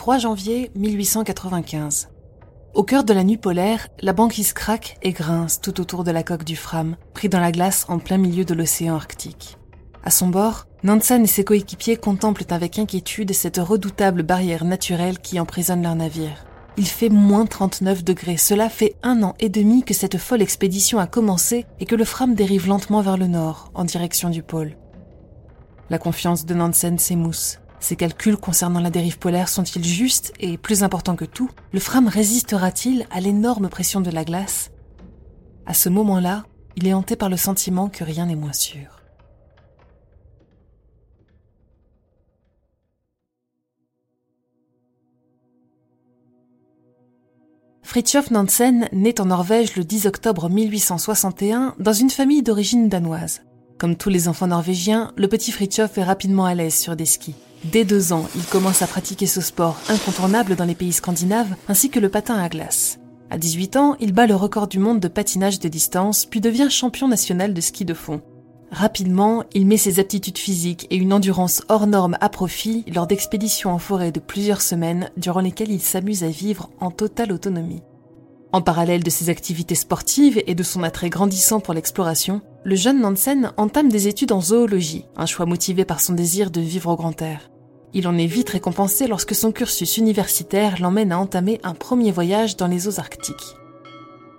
3 janvier 1895. Au cœur de la nuit polaire, la banquise craque et grince tout autour de la coque du Fram, pris dans la glace en plein milieu de l'océan Arctique. À son bord, Nansen et ses coéquipiers contemplent avec inquiétude cette redoutable barrière naturelle qui emprisonne leur navire. Il fait moins 39 degrés. Cela fait un an et demi que cette folle expédition a commencé et que le Fram dérive lentement vers le nord, en direction du pôle. La confiance de Nansen s'émousse. Ses calculs concernant la dérive polaire sont-ils justes et, plus important que tout, le Fram résistera-t-il à l'énorme pression de la glace? À ce moment-là, il est hanté par le sentiment que rien n'est moins sûr. Fridtjof Nansen naît en Norvège le 10 octobre 1861 dans une famille d'origine danoise. Comme tous les enfants norvégiens, le petit Fridtjof est rapidement à l'aise sur des skis. Dès deux ans, il commence à pratiquer ce sport incontournable dans les pays scandinaves, ainsi que le patin à glace. À 18 ans, il bat le record du monde de patinage de distance, puis devient champion national de ski de fond. Rapidement, il met ses aptitudes physiques et une endurance hors norme à profit lors d'expéditions en forêt de plusieurs semaines durant lesquelles il s'amuse à vivre en totale autonomie. En parallèle de ses activités sportives et de son attrait grandissant pour l'exploration, le jeune Nansen entame des études en zoologie, un choix motivé par son désir de vivre au grand air. Il en est vite récompensé lorsque son cursus universitaire l'emmène à entamer un premier voyage dans les eaux arctiques.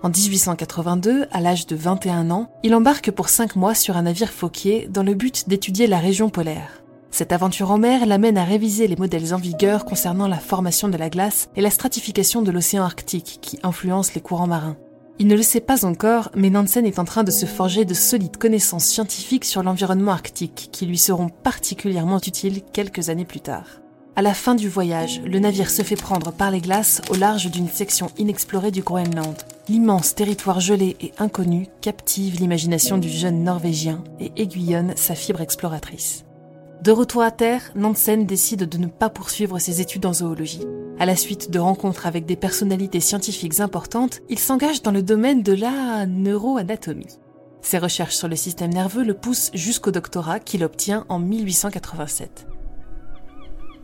En 1882, à l'âge de 21 ans, il embarque pour 5 mois sur un navire Fauquier dans le but d'étudier la région polaire. Cette aventure en mer l'amène à réviser les modèles en vigueur concernant la formation de la glace et la stratification de l'océan Arctique qui influence les courants marins. Il ne le sait pas encore, mais Nansen est en train de se forger de solides connaissances scientifiques sur l'environnement arctique qui lui seront particulièrement utiles quelques années plus tard. À la fin du voyage, le navire se fait prendre par les glaces au large d'une section inexplorée du Groenland. L'immense territoire gelé et inconnu captive l'imagination du jeune Norvégien et aiguillonne sa fibre exploratrice. De retour à terre, Nansen décide de ne pas poursuivre ses études en zoologie. À la suite de rencontres avec des personnalités scientifiques importantes, il s'engage dans le domaine de la neuroanatomie. Ses recherches sur le système nerveux le poussent jusqu'au doctorat qu'il obtient en 1887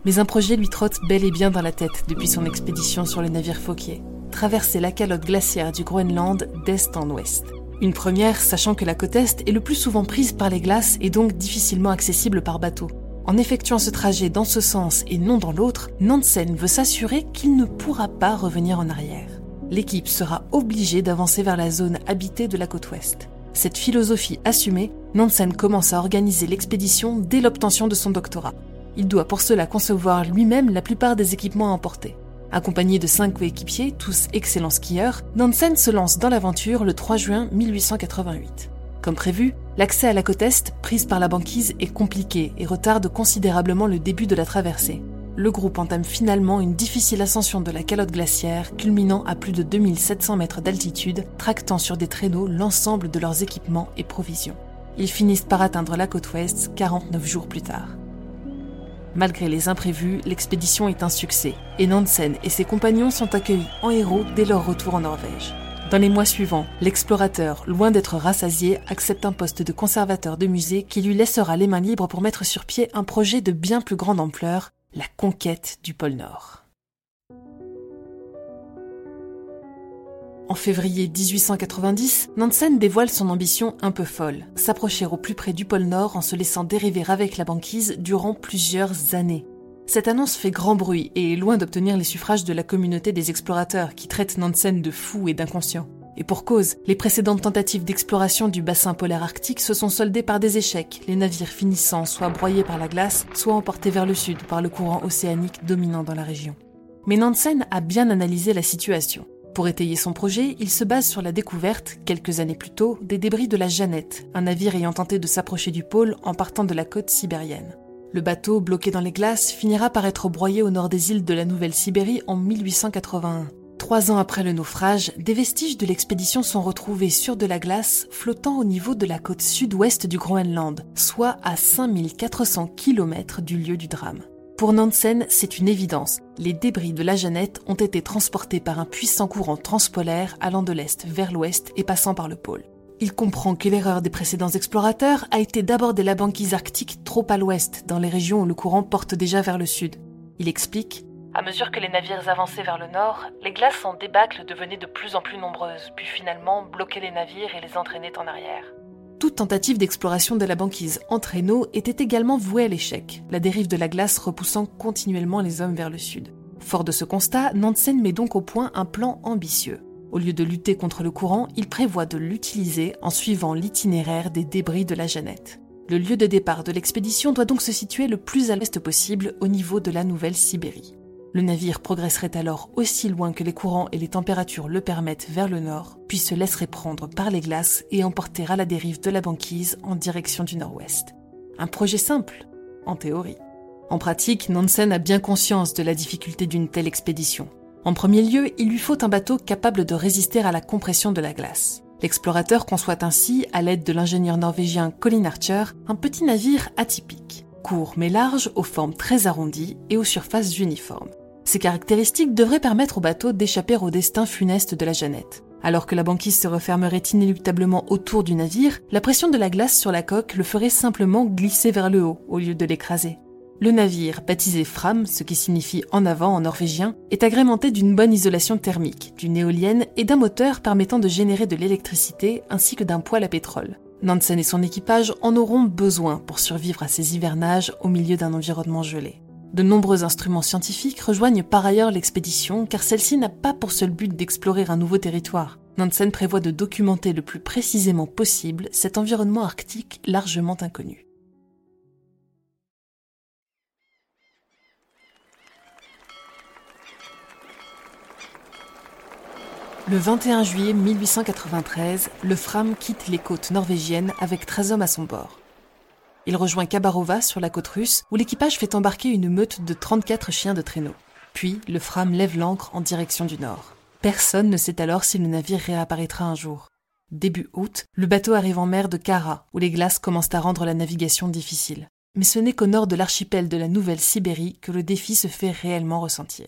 mais un projet lui trotte bel et bien dans la tête depuis son expédition sur le navire Fauquier. Traverser la calotte glaciaire du Groenland d'est en ouest. Une première, sachant que la côte est est le plus souvent prise par les glaces et donc difficilement accessible par bateau. En effectuant ce trajet dans ce sens et non dans l'autre, Nansen veut s'assurer qu'il ne pourra pas revenir en arrière. L'équipe sera obligée d'avancer vers la zone habitée de la côte ouest. Cette philosophie assumée, Nansen commence à organiser l'expédition dès l'obtention de son doctorat. Il doit pour cela concevoir lui-même la plupart des équipements à emporter. Accompagné de cinq coéquipiers, tous excellents skieurs, Nansen se lance dans l'aventure le 3 juin 1888. Comme prévu, l'accès à la côte Est, prise par la banquise, est compliqué et retarde considérablement le début de la traversée. Le groupe entame finalement une difficile ascension de la calotte glaciaire, culminant à plus de 2700 mètres d'altitude, tractant sur des traîneaux l'ensemble de leurs équipements et provisions. Ils finissent par atteindre la côte ouest 49 jours plus tard. Malgré les imprévus, l'expédition est un succès et Nansen et ses compagnons sont accueillis en héros dès leur retour en Norvège. Dans les mois suivants, l'explorateur, loin d'être rassasié, accepte un poste de conservateur de musée qui lui laissera les mains libres pour mettre sur pied un projet de bien plus grande ampleur, la conquête du pôle Nord. En février 1890, Nansen dévoile son ambition un peu folle, s'approcher au plus près du pôle Nord en se laissant dériver avec la banquise durant plusieurs années. Cette annonce fait grand bruit et est loin d'obtenir les suffrages de la communauté des explorateurs qui traitent Nansen de fou et d'inconscient. Et pour cause, les précédentes tentatives d'exploration du bassin polaire arctique se sont soldées par des échecs, les navires finissant soit broyés par la glace, soit emportés vers le sud par le courant océanique dominant dans la région. Mais Nansen a bien analysé la situation. Pour étayer son projet, il se base sur la découverte, quelques années plus tôt, des débris de la Jeannette, un navire ayant tenté de s'approcher du pôle en partant de la côte sibérienne. Le bateau, bloqué dans les glaces, finira par être broyé au nord des îles de la Nouvelle-Sibérie en 1881. Trois ans après le naufrage, des vestiges de l'expédition sont retrouvés sur de la glace flottant au niveau de la côte sud-ouest du Groenland, soit à 5400 km du lieu du drame. Pour Nansen, c'est une évidence. Les débris de la Jeannette ont été transportés par un puissant courant transpolaire allant de l'est vers l'ouest et passant par le pôle. Il comprend que l'erreur des précédents explorateurs a été d'aborder la banquise arctique trop à l'ouest, dans les régions où le courant porte déjà vers le sud. Il explique À mesure que les navires avançaient vers le nord, les glaces en débâcle devenaient de plus en plus nombreuses, puis finalement bloquaient les navires et les entraînaient en arrière. Toute tentative d'exploration de la banquise en traîneau était également vouée à l'échec, la dérive de la glace repoussant continuellement les hommes vers le sud. Fort de ce constat, Nansen met donc au point un plan ambitieux. Au lieu de lutter contre le courant, il prévoit de l'utiliser en suivant l'itinéraire des débris de la Jeannette. Le lieu de départ de l'expédition doit donc se situer le plus à l'est possible au niveau de la Nouvelle-Sibérie. Le navire progresserait alors aussi loin que les courants et les températures le permettent vers le nord, puis se laisserait prendre par les glaces et emporter à la dérive de la banquise en direction du nord-ouest. Un projet simple, en théorie. En pratique, Nansen a bien conscience de la difficulté d'une telle expédition. En premier lieu, il lui faut un bateau capable de résister à la compression de la glace. L'explorateur conçoit ainsi, à l'aide de l'ingénieur norvégien Colin Archer, un petit navire atypique, court mais large, aux formes très arrondies et aux surfaces uniformes. Ces caractéristiques devraient permettre au bateau d'échapper au destin funeste de la Jeannette. Alors que la banquise se refermerait inéluctablement autour du navire, la pression de la glace sur la coque le ferait simplement glisser vers le haut au lieu de l'écraser. Le navire, baptisé Fram, ce qui signifie en avant en norvégien, est agrémenté d'une bonne isolation thermique, d'une éolienne et d'un moteur permettant de générer de l'électricité ainsi que d'un poêle à pétrole. Nansen et son équipage en auront besoin pour survivre à ces hivernages au milieu d'un environnement gelé. De nombreux instruments scientifiques rejoignent par ailleurs l'expédition car celle-ci n'a pas pour seul but d'explorer un nouveau territoire. Nansen prévoit de documenter le plus précisément possible cet environnement arctique largement inconnu. Le 21 juillet 1893, le Fram quitte les côtes norvégiennes avec 13 hommes à son bord. Il rejoint Kabarova sur la côte russe où l'équipage fait embarquer une meute de 34 chiens de traîneau. Puis le Fram lève l'ancre en direction du nord. Personne ne sait alors si le navire réapparaîtra un jour. Début août, le bateau arrive en mer de Kara où les glaces commencent à rendre la navigation difficile. Mais ce n'est qu'au nord de l'archipel de la Nouvelle-Sibérie que le défi se fait réellement ressentir.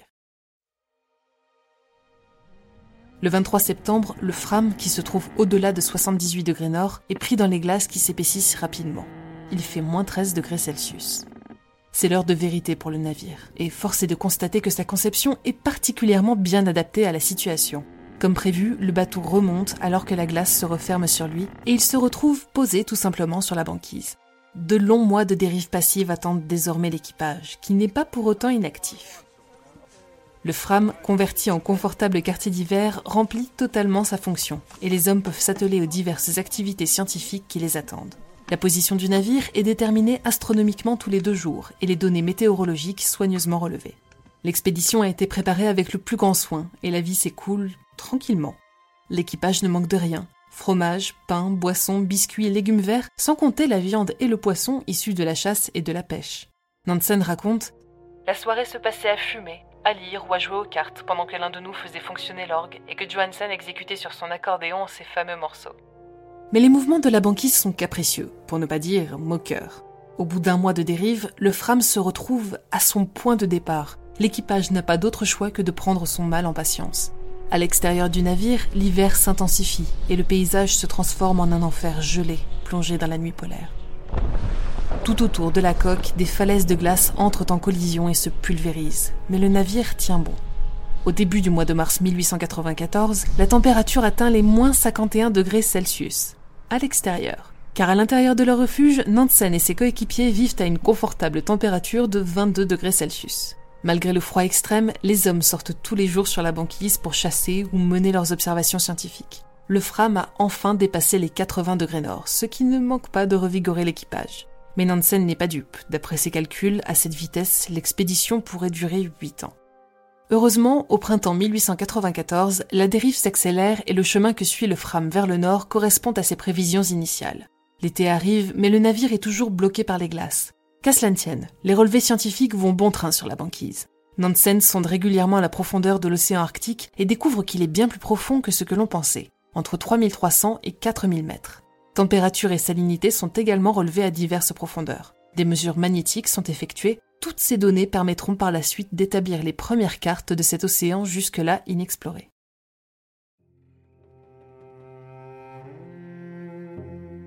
Le 23 septembre, le Fram, qui se trouve au-delà de 78 degrés nord, est pris dans les glaces qui s'épaississent rapidement il fait moins 13 degrés Celsius. C'est l'heure de vérité pour le navire, et force est de constater que sa conception est particulièrement bien adaptée à la situation. Comme prévu, le bateau remonte alors que la glace se referme sur lui, et il se retrouve posé tout simplement sur la banquise. De longs mois de dérive passive attendent désormais l'équipage, qui n'est pas pour autant inactif. Le Fram, converti en confortable quartier d'hiver, remplit totalement sa fonction, et les hommes peuvent s'atteler aux diverses activités scientifiques qui les attendent. La position du navire est déterminée astronomiquement tous les deux jours et les données météorologiques soigneusement relevées. L'expédition a été préparée avec le plus grand soin et la vie s'écoule tranquillement. L'équipage ne manque de rien. Fromage, pain, boissons, biscuits légumes verts, sans compter la viande et le poisson issus de la chasse et de la pêche. Nansen raconte La soirée se passait à fumer, à lire ou à jouer aux cartes pendant que l'un de nous faisait fonctionner l'orgue et que Johansen exécutait sur son accordéon ses fameux morceaux. Mais les mouvements de la banquise sont capricieux, pour ne pas dire moqueurs. Au bout d'un mois de dérive, le Fram se retrouve à son point de départ. L'équipage n'a pas d'autre choix que de prendre son mal en patience. À l'extérieur du navire, l'hiver s'intensifie et le paysage se transforme en un enfer gelé, plongé dans la nuit polaire. Tout autour de la coque, des falaises de glace entrent en collision et se pulvérisent, mais le navire tient bon. Au début du mois de mars 1894, la température atteint les moins 51 degrés Celsius à l'extérieur. Car à l'intérieur de leur refuge, Nansen et ses coéquipiers vivent à une confortable température de 22 degrés Celsius. Malgré le froid extrême, les hommes sortent tous les jours sur la banquise pour chasser ou mener leurs observations scientifiques. Le Fram a enfin dépassé les 80 degrés nord, ce qui ne manque pas de revigorer l'équipage. Mais Nansen n'est pas dupe. D'après ses calculs, à cette vitesse, l'expédition pourrait durer 8 ans. Heureusement, au printemps 1894, la dérive s'accélère et le chemin que suit le Fram vers le nord correspond à ses prévisions initiales. L'été arrive, mais le navire est toujours bloqué par les glaces. Qu'à cela ne tienne, les relevés scientifiques vont bon train sur la banquise. Nansen sonde régulièrement la profondeur de l'océan Arctique et découvre qu'il est bien plus profond que ce que l'on pensait, entre 3300 et 4000 mètres. Température et salinité sont également relevées à diverses profondeurs. Des mesures magnétiques sont effectuées toutes ces données permettront par la suite d'établir les premières cartes de cet océan jusque-là inexploré.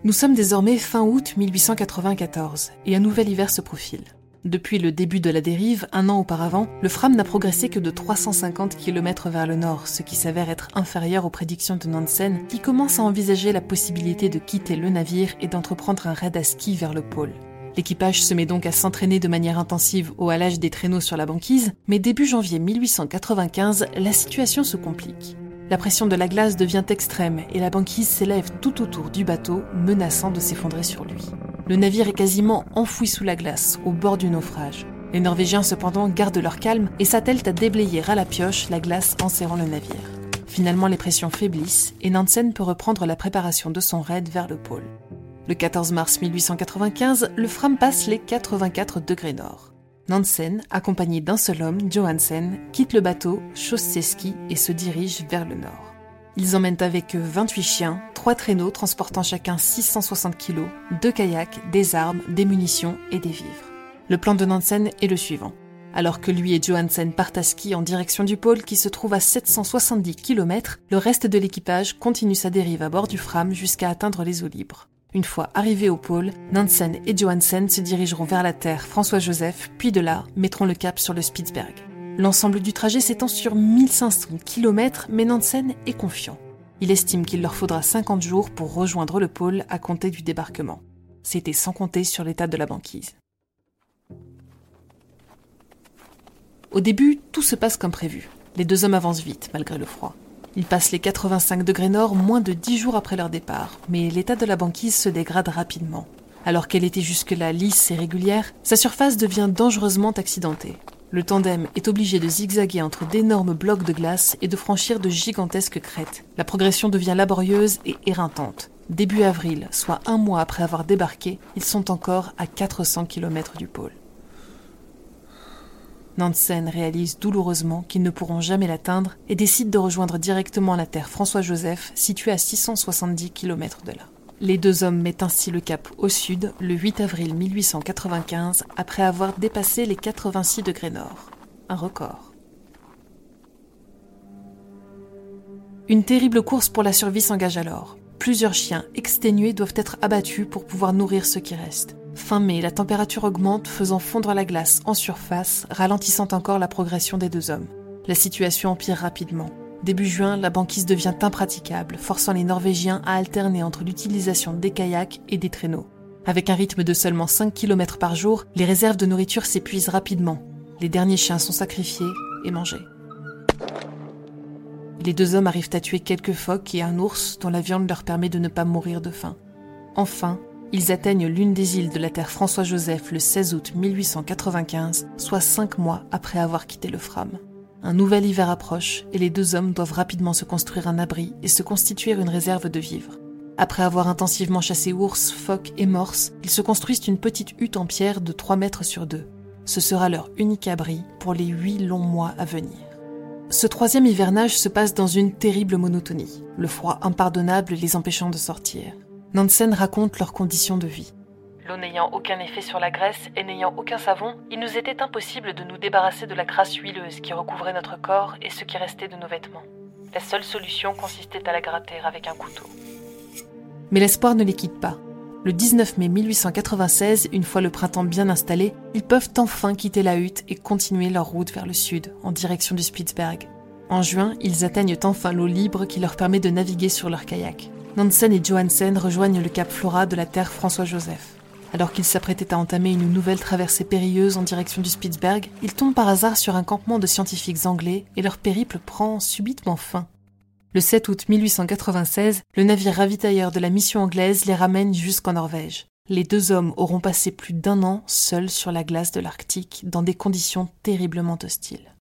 Nous sommes désormais fin août 1894 et un nouvel hiver se profile. Depuis le début de la dérive, un an auparavant, le Fram n'a progressé que de 350 km vers le nord, ce qui s'avère être inférieur aux prédictions de Nansen, qui commence à envisager la possibilité de quitter le navire et d'entreprendre un raid à ski vers le pôle. L'équipage se met donc à s'entraîner de manière intensive au halage des traîneaux sur la banquise, mais début janvier 1895, la situation se complique. La pression de la glace devient extrême et la banquise s'élève tout autour du bateau, menaçant de s'effondrer sur lui. Le navire est quasiment enfoui sous la glace, au bord du naufrage. Les Norvégiens cependant gardent leur calme et s'attellent à déblayer à la pioche la glace en serrant le navire. Finalement, les pressions faiblissent et Nansen peut reprendre la préparation de son raid vers le pôle. Le 14 mars 1895, le Fram passe les 84 degrés nord. Nansen, accompagné d'un seul homme, Johansen, quitte le bateau, chausse ses skis et se dirige vers le nord. Ils emmènent avec eux 28 chiens, 3 traîneaux transportant chacun 660 kg, 2 kayaks, des armes, des munitions et des vivres. Le plan de Nansen est le suivant. Alors que lui et Johansen partent à ski en direction du pôle qui se trouve à 770 km, le reste de l'équipage continue sa dérive à bord du Fram jusqu'à atteindre les eaux libres. Une fois arrivés au pôle, Nansen et Johansen se dirigeront vers la Terre François-Joseph, puis de là mettront le cap sur le Spitzberg. L'ensemble du trajet s'étend sur 1500 km, mais Nansen est confiant. Il estime qu'il leur faudra 50 jours pour rejoindre le pôle à compter du débarquement. C'était sans compter sur l'état de la banquise. Au début, tout se passe comme prévu. Les deux hommes avancent vite, malgré le froid. Ils passent les 85 degrés nord moins de 10 jours après leur départ, mais l'état de la banquise se dégrade rapidement. Alors qu'elle était jusque-là lisse et régulière, sa surface devient dangereusement accidentée. Le tandem est obligé de zigzaguer entre d'énormes blocs de glace et de franchir de gigantesques crêtes. La progression devient laborieuse et éreintante. Début avril, soit un mois après avoir débarqué, ils sont encore à 400 km du pôle. Nansen réalise douloureusement qu'ils ne pourront jamais l'atteindre et décide de rejoindre directement la terre François-Joseph, située à 670 km de là. Les deux hommes mettent ainsi le cap au sud le 8 avril 1895 après avoir dépassé les 86 degrés nord. Un record. Une terrible course pour la survie s'engage alors. Plusieurs chiens exténués doivent être abattus pour pouvoir nourrir ceux qui restent. Fin mai, la température augmente, faisant fondre la glace en surface, ralentissant encore la progression des deux hommes. La situation empire rapidement. Début juin, la banquise devient impraticable, forçant les Norvégiens à alterner entre l'utilisation des kayaks et des traîneaux. Avec un rythme de seulement 5 km par jour, les réserves de nourriture s'épuisent rapidement. Les derniers chiens sont sacrifiés et mangés. Les deux hommes arrivent à tuer quelques phoques et un ours dont la viande leur permet de ne pas mourir de faim. Enfin, ils atteignent l'une des îles de la Terre François-Joseph le 16 août 1895, soit cinq mois après avoir quitté le Fram. Un nouvel hiver approche et les deux hommes doivent rapidement se construire un abri et se constituer une réserve de vivres. Après avoir intensivement chassé ours, phoques et morses, ils se construisent une petite hutte en pierre de 3 mètres sur 2. Ce sera leur unique abri pour les huit longs mois à venir. Ce troisième hivernage se passe dans une terrible monotonie, le froid impardonnable les empêchant de sortir. Nansen raconte leurs conditions de vie. N'ayant aucun effet sur la graisse et n'ayant aucun savon, il nous était impossible de nous débarrasser de la crasse huileuse qui recouvrait notre corps et ce qui restait de nos vêtements. La seule solution consistait à la gratter avec un couteau. Mais l'espoir ne les quitte pas. Le 19 mai 1896, une fois le printemps bien installé, ils peuvent enfin quitter la hutte et continuer leur route vers le sud, en direction du Spitzberg. En juin, ils atteignent enfin l'eau libre qui leur permet de naviguer sur leur kayak. Nansen et Johansen rejoignent le cap Flora de la Terre François-Joseph. Alors qu'ils s'apprêtaient à entamer une nouvelle traversée périlleuse en direction du Spitzberg, ils tombent par hasard sur un campement de scientifiques anglais et leur périple prend subitement fin. Le 7 août 1896, le navire ravitailleur de la mission anglaise les ramène jusqu'en Norvège. Les deux hommes auront passé plus d'un an seuls sur la glace de l'Arctique dans des conditions terriblement hostiles.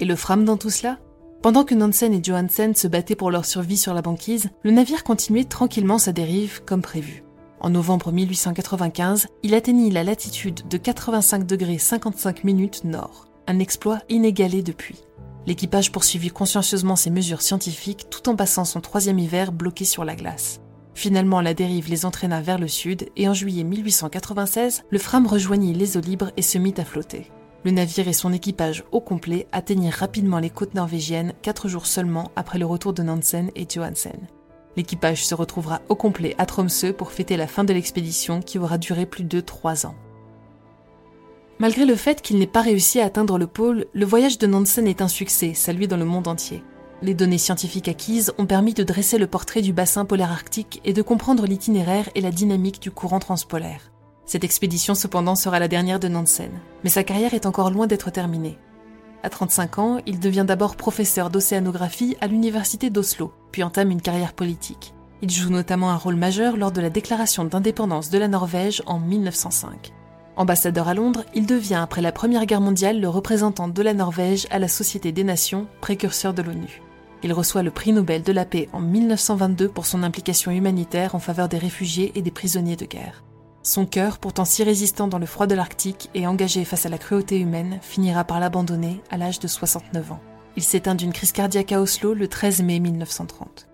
Et le Fram dans tout cela? Pendant que Nansen et Johansen se battaient pour leur survie sur la banquise, le navire continuait tranquillement sa dérive comme prévu. En novembre 1895, il atteignit la latitude de 85 degrés 55 minutes nord, un exploit inégalé depuis. L'équipage poursuivit consciencieusement ses mesures scientifiques tout en passant son troisième hiver bloqué sur la glace. Finalement, la dérive les entraîna vers le sud et en juillet 1896, le Fram rejoignit les eaux libres et se mit à flotter. Le navire et son équipage au complet atteignirent rapidement les côtes norvégiennes quatre jours seulement après le retour de Nansen et Johansen. L'équipage se retrouvera au complet à Tromsø pour fêter la fin de l'expédition qui aura duré plus de trois ans. Malgré le fait qu'il n'ait pas réussi à atteindre le pôle, le voyage de Nansen est un succès, salué dans le monde entier. Les données scientifiques acquises ont permis de dresser le portrait du bassin polaire arctique et de comprendre l'itinéraire et la dynamique du courant transpolaire. Cette expédition cependant sera la dernière de Nansen, mais sa carrière est encore loin d'être terminée. À 35 ans, il devient d'abord professeur d'océanographie à l'université d'Oslo, puis entame une carrière politique. Il joue notamment un rôle majeur lors de la déclaration d'indépendance de la Norvège en 1905. Ambassadeur à Londres, il devient après la Première Guerre mondiale le représentant de la Norvège à la Société des Nations, précurseur de l'ONU. Il reçoit le prix Nobel de la paix en 1922 pour son implication humanitaire en faveur des réfugiés et des prisonniers de guerre. Son cœur, pourtant si résistant dans le froid de l'Arctique et engagé face à la cruauté humaine, finira par l'abandonner à l'âge de 69 ans. Il s'éteint d'une crise cardiaque à Oslo le 13 mai 1930.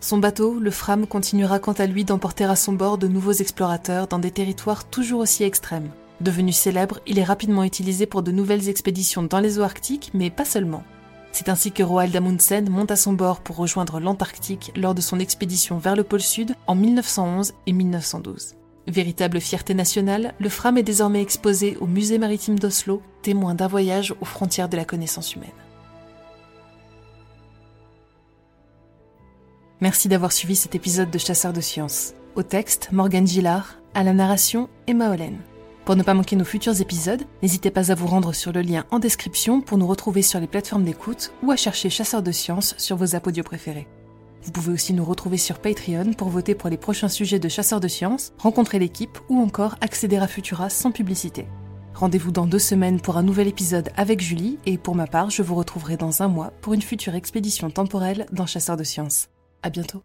Son bateau, le Fram, continuera quant à lui d'emporter à son bord de nouveaux explorateurs dans des territoires toujours aussi extrêmes. Devenu célèbre, il est rapidement utilisé pour de nouvelles expéditions dans les eaux arctiques, mais pas seulement. C'est ainsi que Roald Amundsen monte à son bord pour rejoindre l'Antarctique lors de son expédition vers le pôle Sud en 1911 et 1912. Véritable fierté nationale, le Fram est désormais exposé au musée maritime d'Oslo, témoin d'un voyage aux frontières de la connaissance humaine. Merci d'avoir suivi cet épisode de Chasseurs de sciences. Au texte, Morgan Gillard, à la narration, Emma Hollen. Pour ne pas manquer nos futurs épisodes, n'hésitez pas à vous rendre sur le lien en description pour nous retrouver sur les plateformes d'écoute ou à chercher Chasseurs de sciences sur vos apodios préférés. Vous pouvez aussi nous retrouver sur Patreon pour voter pour les prochains sujets de Chasseurs de sciences, rencontrer l'équipe ou encore accéder à Futura sans publicité. Rendez-vous dans deux semaines pour un nouvel épisode avec Julie et pour ma part, je vous retrouverai dans un mois pour une future expédition temporelle dans Chasseurs de sciences. À bientôt.